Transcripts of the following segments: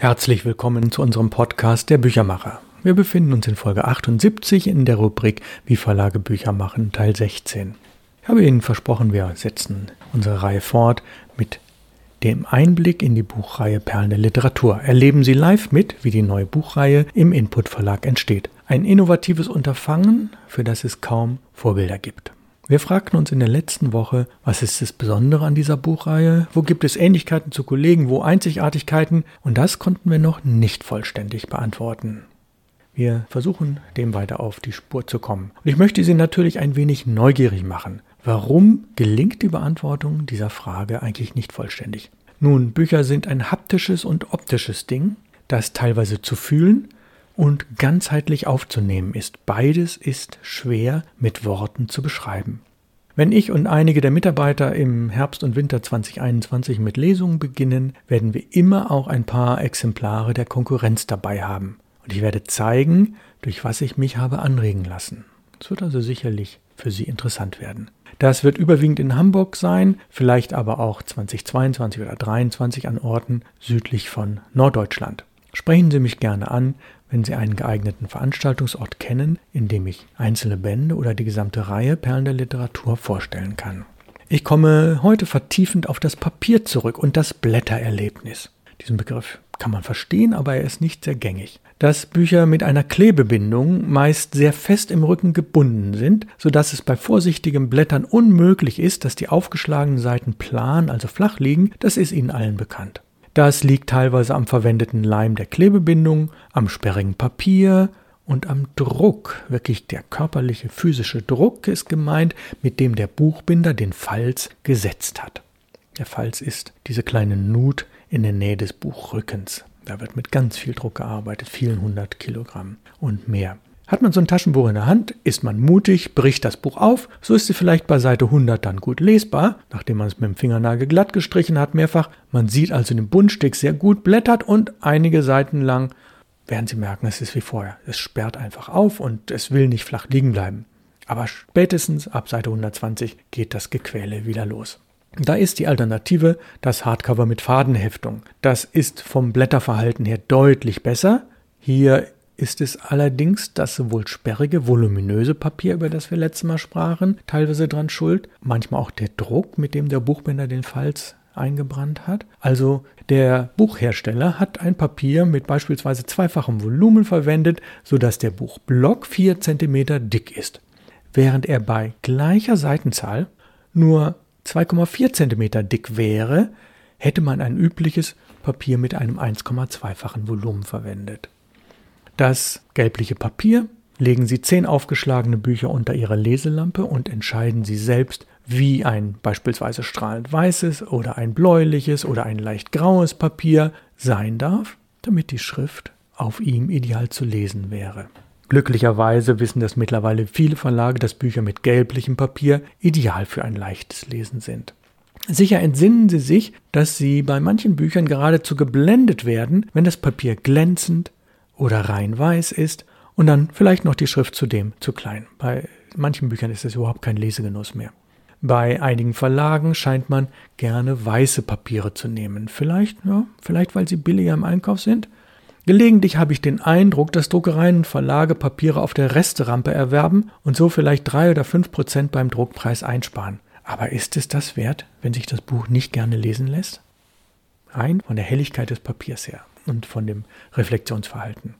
Herzlich willkommen zu unserem Podcast Der Büchermacher. Wir befinden uns in Folge 78 in der Rubrik Wie Verlage Bücher machen, Teil 16. Ich habe Ihnen versprochen, wir setzen unsere Reihe fort mit dem Einblick in die Buchreihe Perlen der Literatur. Erleben Sie live mit, wie die neue Buchreihe im Input Verlag entsteht. Ein innovatives Unterfangen, für das es kaum Vorbilder gibt. Wir fragten uns in der letzten Woche, was ist das Besondere an dieser Buchreihe? Wo gibt es Ähnlichkeiten zu Kollegen? Wo Einzigartigkeiten? Und das konnten wir noch nicht vollständig beantworten. Wir versuchen, dem weiter auf die Spur zu kommen. Und ich möchte Sie natürlich ein wenig neugierig machen. Warum gelingt die Beantwortung dieser Frage eigentlich nicht vollständig? Nun, Bücher sind ein haptisches und optisches Ding, das teilweise zu fühlen und ganzheitlich aufzunehmen ist. Beides ist schwer mit Worten zu beschreiben. Wenn ich und einige der Mitarbeiter im Herbst und Winter 2021 mit Lesungen beginnen, werden wir immer auch ein paar Exemplare der Konkurrenz dabei haben. Und ich werde zeigen, durch was ich mich habe anregen lassen. Es wird also sicherlich für Sie interessant werden. Das wird überwiegend in Hamburg sein, vielleicht aber auch 2022 oder 2023 an Orten südlich von Norddeutschland. Sprechen Sie mich gerne an, wenn Sie einen geeigneten Veranstaltungsort kennen, in dem ich einzelne Bände oder die gesamte Reihe Perlen der Literatur vorstellen kann. Ich komme heute vertiefend auf das Papier zurück und das Blättererlebnis. Diesen Begriff kann man verstehen, aber er ist nicht sehr gängig. Dass Bücher mit einer Klebebindung meist sehr fest im Rücken gebunden sind, sodass es bei vorsichtigem Blättern unmöglich ist, dass die aufgeschlagenen Seiten plan, also flach liegen, das ist Ihnen allen bekannt. Das liegt teilweise am verwendeten Leim der Klebebindung, am sperrigen Papier und am Druck. Wirklich der körperliche, physische Druck ist gemeint, mit dem der Buchbinder den Falz gesetzt hat. Der Falz ist diese kleine Nut in der Nähe des Buchrückens. Da wird mit ganz viel Druck gearbeitet, vielen hundert Kilogramm und mehr. Hat man so ein Taschenbuch in der Hand, ist man mutig, bricht das Buch auf, so ist sie vielleicht bei Seite 100 dann gut lesbar, nachdem man es mit dem Fingernagel glatt gestrichen hat mehrfach. Man sieht also den Buntstick sehr gut, blättert und einige Seiten lang werden Sie merken, es ist wie vorher. Es sperrt einfach auf und es will nicht flach liegen bleiben. Aber spätestens ab Seite 120 geht das Gequäle wieder los. Da ist die Alternative das Hardcover mit Fadenheftung. Das ist vom Blätterverhalten her deutlich besser. Hier ist es allerdings das sowohl sperrige, voluminöse Papier, über das wir letztes Mal sprachen, teilweise dran schuld, manchmal auch der Druck, mit dem der Buchbinder den Falz eingebrannt hat. Also der Buchhersteller hat ein Papier mit beispielsweise zweifachem Volumen verwendet, sodass der Buchblock 4 cm dick ist, während er bei gleicher Seitenzahl nur 2,4 cm dick wäre, hätte man ein übliches Papier mit einem 1,2-fachen Volumen verwendet. Das gelbliche Papier legen Sie zehn aufgeschlagene Bücher unter Ihre Leselampe und entscheiden Sie selbst, wie ein beispielsweise strahlend weißes oder ein bläuliches oder ein leicht graues Papier sein darf, damit die Schrift auf ihm ideal zu lesen wäre. Glücklicherweise wissen das mittlerweile viele Verlage, dass Bücher mit gelblichem Papier ideal für ein leichtes Lesen sind. Sicher entsinnen Sie sich, dass Sie bei manchen Büchern geradezu geblendet werden, wenn das Papier glänzend, oder rein weiß ist und dann vielleicht noch die Schrift zudem zu klein. Bei manchen Büchern ist es überhaupt kein Lesegenuss mehr. Bei einigen Verlagen scheint man gerne weiße Papiere zu nehmen. Vielleicht, ja, vielleicht weil sie billiger im Einkauf sind. Gelegentlich habe ich den Eindruck, dass Druckereien und Verlage Papiere auf der Resterampe erwerben und so vielleicht drei oder fünf Prozent beim Druckpreis einsparen. Aber ist es das wert, wenn sich das Buch nicht gerne lesen lässt? Rein von der Helligkeit des Papiers her und von dem Reflexionsverhalten.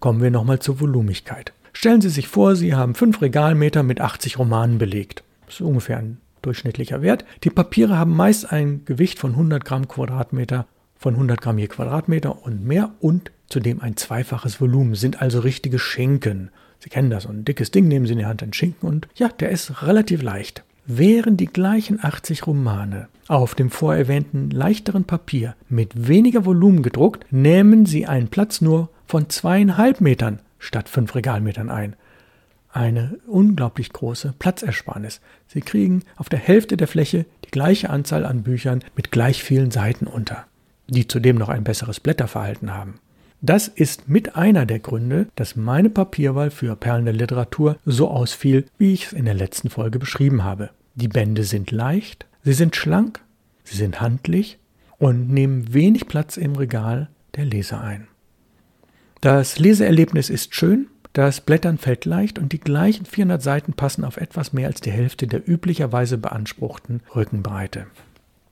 Kommen wir nochmal zur Volumigkeit. Stellen Sie sich vor, Sie haben fünf Regalmeter mit 80 Romanen belegt. Das ist ungefähr ein durchschnittlicher Wert. Die Papiere haben meist ein Gewicht von 100 Gramm Quadratmeter, von 100 Gramm je Quadratmeter und mehr und zudem ein zweifaches Volumen, sind also richtige Schinken. Sie kennen das, so ein dickes Ding nehmen Sie in die Hand, ein Schinken und ja, der ist relativ leicht. Wären die gleichen 80 Romane auf dem vorerwähnten leichteren Papier mit weniger Volumen gedruckt, nehmen sie einen Platz nur von zweieinhalb Metern statt fünf Regalmetern ein. Eine unglaublich große Platzersparnis. Sie kriegen auf der Hälfte der Fläche die gleiche Anzahl an Büchern mit gleich vielen Seiten unter, die zudem noch ein besseres Blätterverhalten haben. Das ist mit einer der Gründe, dass meine Papierwahl für Perlen der Literatur so ausfiel, wie ich es in der letzten Folge beschrieben habe. Die Bände sind leicht, sie sind schlank, sie sind handlich und nehmen wenig Platz im Regal, der Leser ein. Das Leseerlebnis ist schön, das Blättern fällt leicht und die gleichen 400 Seiten passen auf etwas mehr als die Hälfte der üblicherweise beanspruchten Rückenbreite.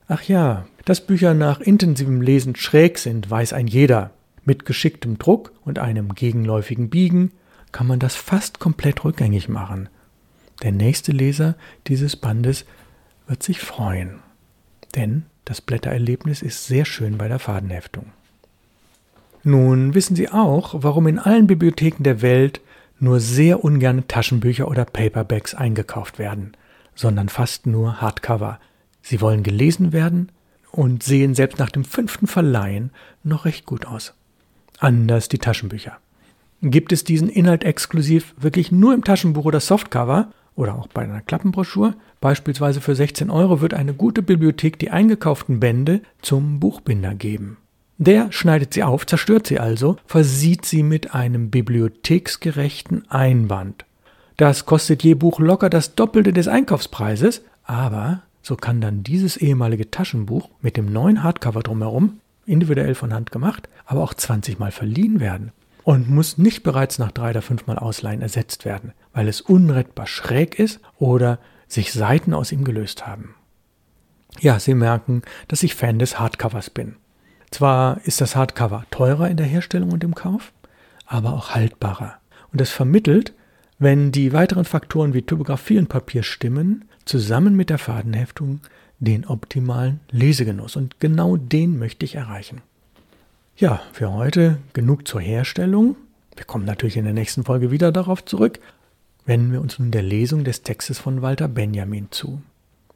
Ach ja, dass Bücher nach intensivem Lesen schräg sind, weiß ein jeder. Mit geschicktem Druck und einem gegenläufigen Biegen kann man das fast komplett rückgängig machen. Der nächste Leser dieses Bandes wird sich freuen. Denn das Blättererlebnis ist sehr schön bei der Fadenheftung. Nun wissen Sie auch, warum in allen Bibliotheken der Welt nur sehr ungern Taschenbücher oder Paperbacks eingekauft werden, sondern fast nur Hardcover. Sie wollen gelesen werden und sehen selbst nach dem fünften Verleihen noch recht gut aus. Anders die Taschenbücher. Gibt es diesen Inhalt exklusiv wirklich nur im Taschenbuch oder Softcover oder auch bei einer Klappenbroschur, beispielsweise für 16 Euro, wird eine gute Bibliothek die eingekauften Bände zum Buchbinder geben. Der schneidet sie auf, zerstört sie also, versieht sie mit einem bibliotheksgerechten Einband. Das kostet je Buch locker das Doppelte des Einkaufspreises, aber so kann dann dieses ehemalige Taschenbuch mit dem neuen Hardcover drumherum, individuell von Hand gemacht, aber auch 20 Mal verliehen werden und muss nicht bereits nach drei oder fünfmal Ausleihen ersetzt werden, weil es unrettbar schräg ist oder sich Seiten aus ihm gelöst haben. Ja, Sie merken, dass ich Fan des Hardcovers bin. Zwar ist das Hardcover teurer in der Herstellung und im Kauf, aber auch haltbarer. Und es vermittelt, wenn die weiteren Faktoren wie Typografie und Papier stimmen, zusammen mit der Fadenheftung den optimalen Lesegenuss. Und genau den möchte ich erreichen. Ja, für heute genug zur Herstellung. Wir kommen natürlich in der nächsten Folge wieder darauf zurück. Wenden wir uns nun der Lesung des Textes von Walter Benjamin zu.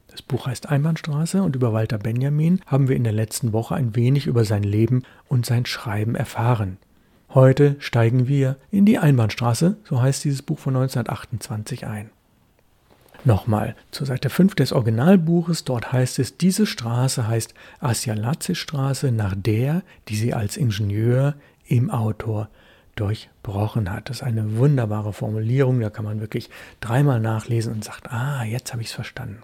Das Buch heißt Einbahnstraße und über Walter Benjamin haben wir in der letzten Woche ein wenig über sein Leben und sein Schreiben erfahren. Heute steigen wir in die Einbahnstraße, so heißt dieses Buch von 1928 ein. Nochmal zur Seite 5 des Originalbuches, dort heißt es, diese Straße heißt Asialatze-Straße nach der, die sie als Ingenieur im Autor durchbrochen hat. Das ist eine wunderbare Formulierung, da kann man wirklich dreimal nachlesen und sagt, ah, jetzt habe ich es verstanden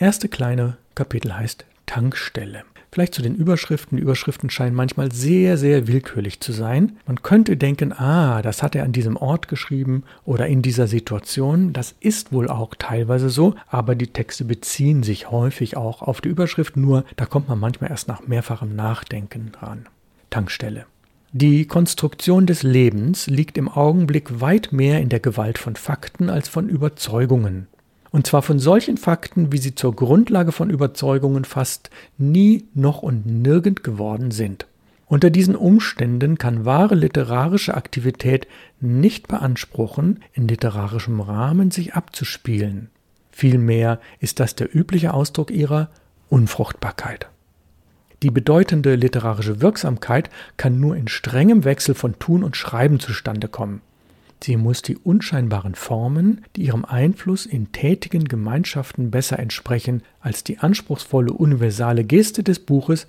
erste kleine Kapitel heißt Tankstelle. Vielleicht zu den Überschriften. Die Überschriften scheinen manchmal sehr, sehr willkürlich zu sein. Man könnte denken, ah, das hat er an diesem Ort geschrieben oder in dieser Situation. Das ist wohl auch teilweise so, aber die Texte beziehen sich häufig auch auf die Überschrift, nur da kommt man manchmal erst nach mehrfachem Nachdenken dran. Tankstelle. Die Konstruktion des Lebens liegt im Augenblick weit mehr in der Gewalt von Fakten als von Überzeugungen. Und zwar von solchen Fakten, wie sie zur Grundlage von Überzeugungen fast nie, noch und nirgend geworden sind. Unter diesen Umständen kann wahre literarische Aktivität nicht beanspruchen, in literarischem Rahmen sich abzuspielen. Vielmehr ist das der übliche Ausdruck ihrer Unfruchtbarkeit. Die bedeutende literarische Wirksamkeit kann nur in strengem Wechsel von Tun und Schreiben zustande kommen. Sie muss die unscheinbaren Formen, die ihrem Einfluss in tätigen Gemeinschaften besser entsprechen als die anspruchsvolle universale Geste des Buches,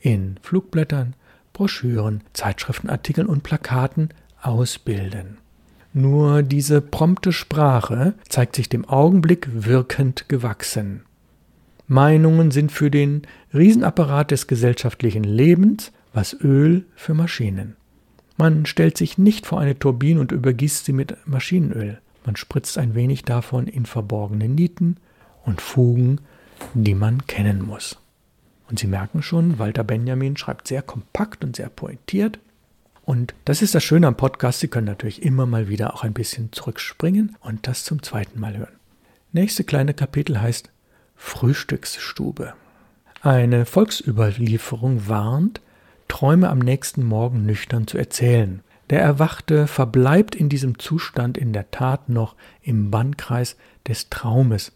in Flugblättern, Broschüren, Zeitschriftenartikeln und Plakaten ausbilden. Nur diese prompte Sprache zeigt sich dem Augenblick wirkend gewachsen. Meinungen sind für den Riesenapparat des gesellschaftlichen Lebens, was Öl für Maschinen. Man stellt sich nicht vor eine Turbine und übergießt sie mit Maschinenöl. Man spritzt ein wenig davon in verborgene Nieten und Fugen, die man kennen muss. Und Sie merken schon, Walter Benjamin schreibt sehr kompakt und sehr pointiert. Und das ist das Schöne am Podcast. Sie können natürlich immer mal wieder auch ein bisschen zurückspringen und das zum zweiten Mal hören. Nächste kleine Kapitel heißt Frühstücksstube. Eine Volksüberlieferung warnt, Träume am nächsten Morgen nüchtern zu erzählen. Der Erwachte verbleibt in diesem Zustand in der Tat noch im Bannkreis des Traumes.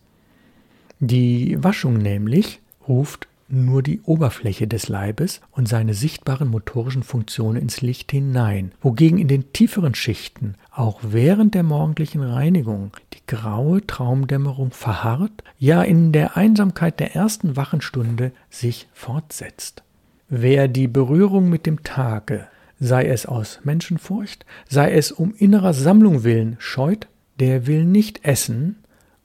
Die Waschung nämlich ruft nur die Oberfläche des Leibes und seine sichtbaren motorischen Funktionen ins Licht hinein, wogegen in den tieferen Schichten auch während der morgendlichen Reinigung die graue Traumdämmerung verharrt, ja in der Einsamkeit der ersten Wachenstunde sich fortsetzt. Wer die Berührung mit dem Tage, sei es aus Menschenfurcht, sei es um innerer Sammlung willen, scheut, der will nicht essen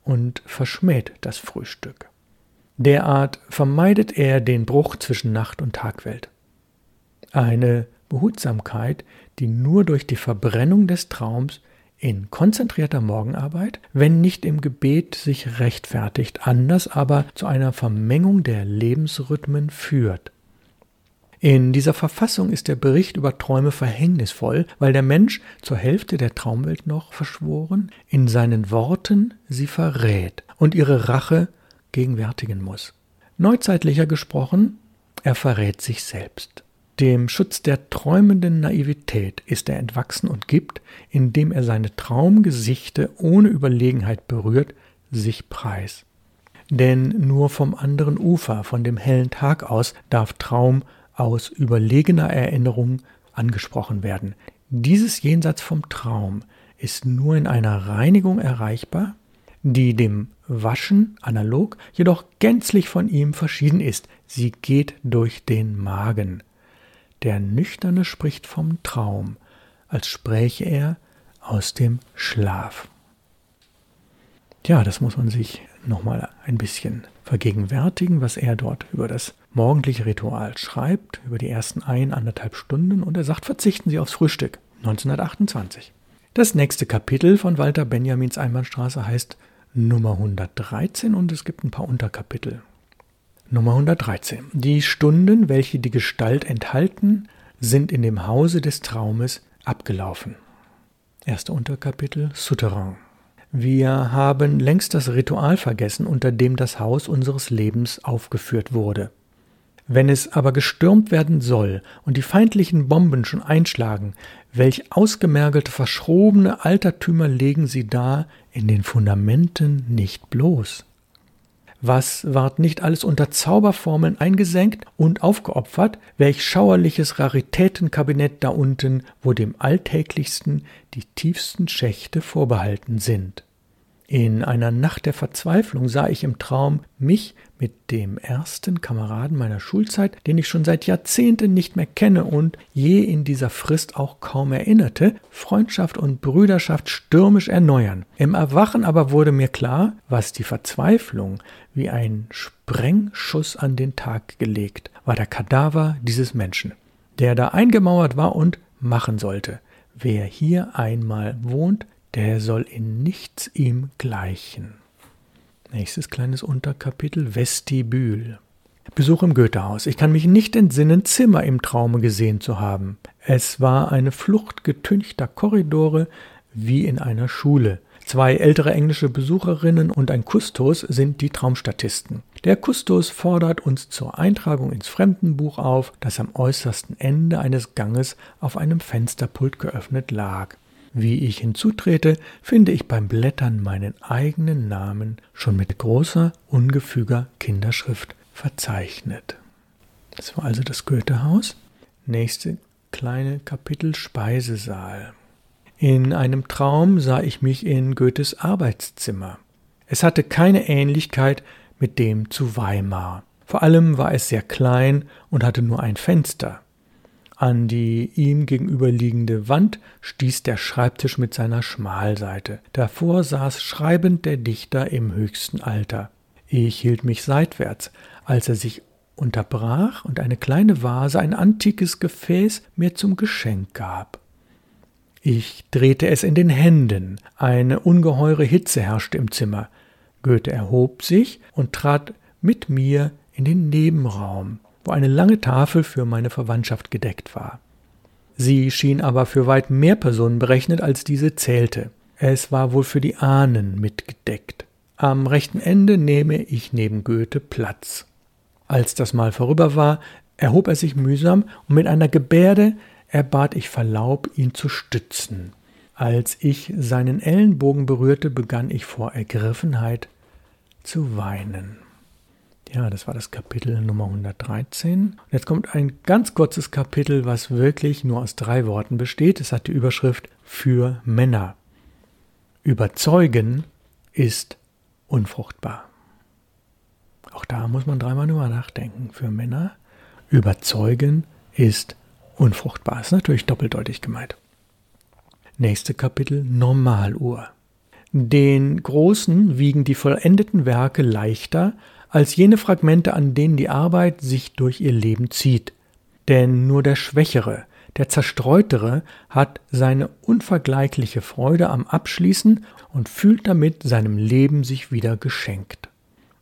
und verschmäht das Frühstück. Derart vermeidet er den Bruch zwischen Nacht und Tagwelt. Eine Behutsamkeit, die nur durch die Verbrennung des Traums in konzentrierter Morgenarbeit, wenn nicht im Gebet sich rechtfertigt, anders aber zu einer Vermengung der Lebensrhythmen führt. In dieser Verfassung ist der Bericht über Träume verhängnisvoll, weil der Mensch zur Hälfte der Traumwelt noch verschworen, in seinen Worten sie verrät und ihre Rache gegenwärtigen muss. Neuzeitlicher gesprochen, er verrät sich selbst. Dem Schutz der träumenden Naivität ist er entwachsen und gibt, indem er seine Traumgesichte ohne Überlegenheit berührt, sich preis. Denn nur vom anderen Ufer, von dem hellen Tag aus, darf Traum aus überlegener Erinnerung angesprochen werden. Dieses Jenseits vom Traum ist nur in einer Reinigung erreichbar, die dem Waschen analog, jedoch gänzlich von ihm verschieden ist. Sie geht durch den Magen. Der Nüchterne spricht vom Traum, als spräche er aus dem Schlaf. Ja, das muss man sich nochmal ein bisschen vergegenwärtigen, was er dort über das morgendliche Ritual schreibt, über die ersten ein, anderthalb Stunden, und er sagt, verzichten Sie aufs Frühstück. 1928. Das nächste Kapitel von Walter Benjamins Einbahnstraße heißt Nummer 113 und es gibt ein paar Unterkapitel. Nummer 113. Die Stunden, welche die Gestalt enthalten, sind in dem Hause des Traumes abgelaufen. Erste Unterkapitel Souterrain. Wir haben längst das Ritual vergessen, unter dem das Haus unseres Lebens aufgeführt wurde. Wenn es aber gestürmt werden soll und die feindlichen Bomben schon einschlagen, welch ausgemergelte, verschrobene Altertümer legen sie da in den Fundamenten nicht bloß? Was ward nicht alles unter Zauberformeln eingesenkt und aufgeopfert, welch schauerliches Raritätenkabinett da unten, wo dem Alltäglichsten die tiefsten Schächte vorbehalten sind. In einer Nacht der Verzweiflung sah ich im Traum mich mit dem ersten Kameraden meiner Schulzeit, den ich schon seit Jahrzehnten nicht mehr kenne und je in dieser Frist auch kaum erinnerte, Freundschaft und Brüderschaft stürmisch erneuern. Im Erwachen aber wurde mir klar, was die Verzweiflung wie ein Sprengschuss an den Tag gelegt, war der Kadaver dieses Menschen, der da eingemauert war und machen sollte. Wer hier einmal wohnt, der soll in nichts ihm gleichen. Nächstes kleines Unterkapitel Vestibül. Besuch im Goethehaus. Ich kann mich nicht entsinnen, Zimmer im Traume gesehen zu haben. Es war eine Flucht getünchter Korridore wie in einer Schule. Zwei ältere englische Besucherinnen und ein Kustos sind die Traumstatisten. Der Kustos fordert uns zur Eintragung ins Fremdenbuch auf, das am äußersten Ende eines Ganges auf einem Fensterpult geöffnet lag. Wie ich hinzutrete, finde ich beim Blättern meinen eigenen Namen schon mit großer, ungefüger Kinderschrift verzeichnet. Das war also das Goethehaus. Nächste kleine Kapitel Speisesaal. In einem Traum sah ich mich in Goethes Arbeitszimmer. Es hatte keine Ähnlichkeit mit dem zu Weimar. Vor allem war es sehr klein und hatte nur ein Fenster. An die ihm gegenüberliegende Wand stieß der Schreibtisch mit seiner Schmalseite. Davor saß schreibend der Dichter im höchsten Alter. Ich hielt mich seitwärts, als er sich unterbrach und eine kleine Vase, ein antikes Gefäß, mir zum Geschenk gab. Ich drehte es in den Händen. Eine ungeheure Hitze herrschte im Zimmer. Goethe erhob sich und trat mit mir in den Nebenraum wo eine lange Tafel für meine Verwandtschaft gedeckt war. Sie schien aber für weit mehr Personen berechnet, als diese zählte. Es war wohl für die Ahnen mitgedeckt. Am rechten Ende nehme ich neben Goethe Platz. Als das Mal vorüber war, erhob er sich mühsam und mit einer Gebärde erbat ich Verlaub, ihn zu stützen. Als ich seinen Ellenbogen berührte, begann ich vor Ergriffenheit zu weinen. Ja, das war das Kapitel Nummer 113. Und jetzt kommt ein ganz kurzes Kapitel, was wirklich nur aus drei Worten besteht. Es hat die Überschrift für Männer. Überzeugen ist unfruchtbar. Auch da muss man dreimal drüber nachdenken. Für Männer überzeugen ist unfruchtbar. Ist natürlich doppeldeutig gemeint. Nächste Kapitel Normaluhr. Den Großen wiegen die vollendeten Werke leichter als jene Fragmente, an denen die Arbeit sich durch ihr Leben zieht. Denn nur der Schwächere, Der Zerstreutere hat seine unvergleichliche Freude am Abschließen und fühlt damit seinem Leben sich wieder geschenkt.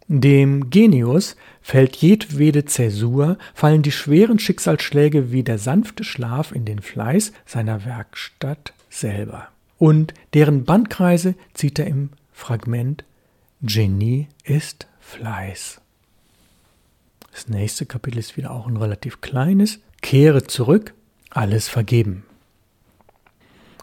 Dem Genius fällt jedwede Zäsur, fallen die schweren Schicksalsschläge wie der sanfte Schlaf in den Fleiß seiner Werkstatt selber. Und deren Bandkreise zieht er im Fragment Genie ist Fleiß. Das nächste Kapitel ist wieder auch ein relativ kleines. Kehre zurück, alles vergeben.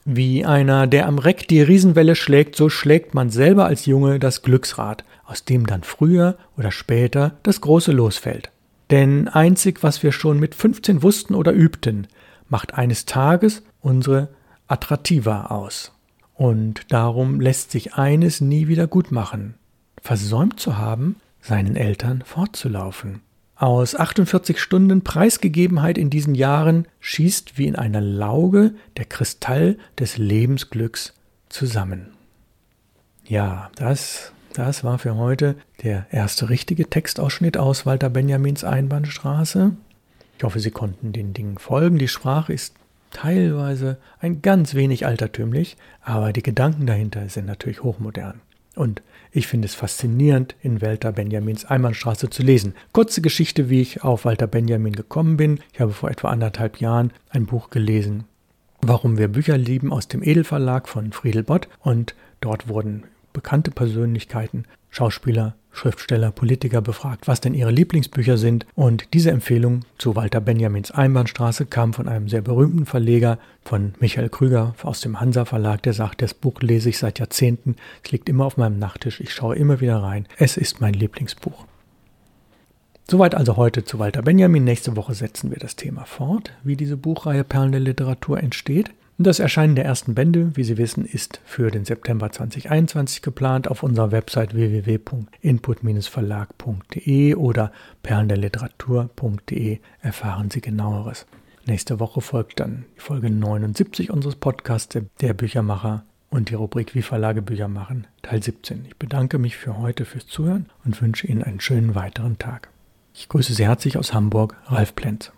Wie einer, der am Reck die Riesenwelle schlägt, so schlägt man selber als Junge das Glücksrad, aus dem dann früher oder später das große losfällt. Denn einzig, was wir schon mit 15 wussten oder übten, macht eines Tages unsere Attraktiva aus. Und darum lässt sich eines nie wieder gut machen, versäumt zu haben, seinen Eltern fortzulaufen. Aus 48 Stunden Preisgegebenheit in diesen Jahren schießt wie in einer Lauge der Kristall des Lebensglücks zusammen. Ja, das, das war für heute der erste richtige Textausschnitt aus Walter Benjamins Einbahnstraße. Ich hoffe, Sie konnten den Dingen folgen. Die Sprache ist teilweise ein ganz wenig altertümlich, aber die Gedanken dahinter sind natürlich hochmodern. Und ich finde es faszinierend, in Walter Benjamins Einbahnstraße zu lesen. Kurze Geschichte, wie ich auf Walter Benjamin gekommen bin. Ich habe vor etwa anderthalb Jahren ein Buch gelesen, Warum wir Bücher lieben, aus dem Edelverlag von Friedel Bott. Und dort wurden bekannte Persönlichkeiten, Schauspieler, Schriftsteller, Politiker befragt, was denn ihre Lieblingsbücher sind. Und diese Empfehlung zu Walter Benjamins Einbahnstraße kam von einem sehr berühmten Verleger, von Michael Krüger aus dem Hansa Verlag, der sagt, das Buch lese ich seit Jahrzehnten, es liegt immer auf meinem Nachttisch, ich schaue immer wieder rein. Es ist mein Lieblingsbuch. Soweit also heute zu Walter Benjamin. Nächste Woche setzen wir das Thema fort, wie diese Buchreihe Perlen der Literatur entsteht. Das Erscheinen der ersten Bände, wie Sie wissen, ist für den September 2021 geplant. Auf unserer Website www.input-verlag.de oder perlenderliteratur.de erfahren Sie genaueres. Nächste Woche folgt dann die Folge 79 unseres Podcasts Der Büchermacher und die Rubrik Wie Verlage Bücher machen, Teil 17. Ich bedanke mich für heute fürs Zuhören und wünsche Ihnen einen schönen weiteren Tag. Ich grüße Sie herzlich aus Hamburg, Ralf Plenz.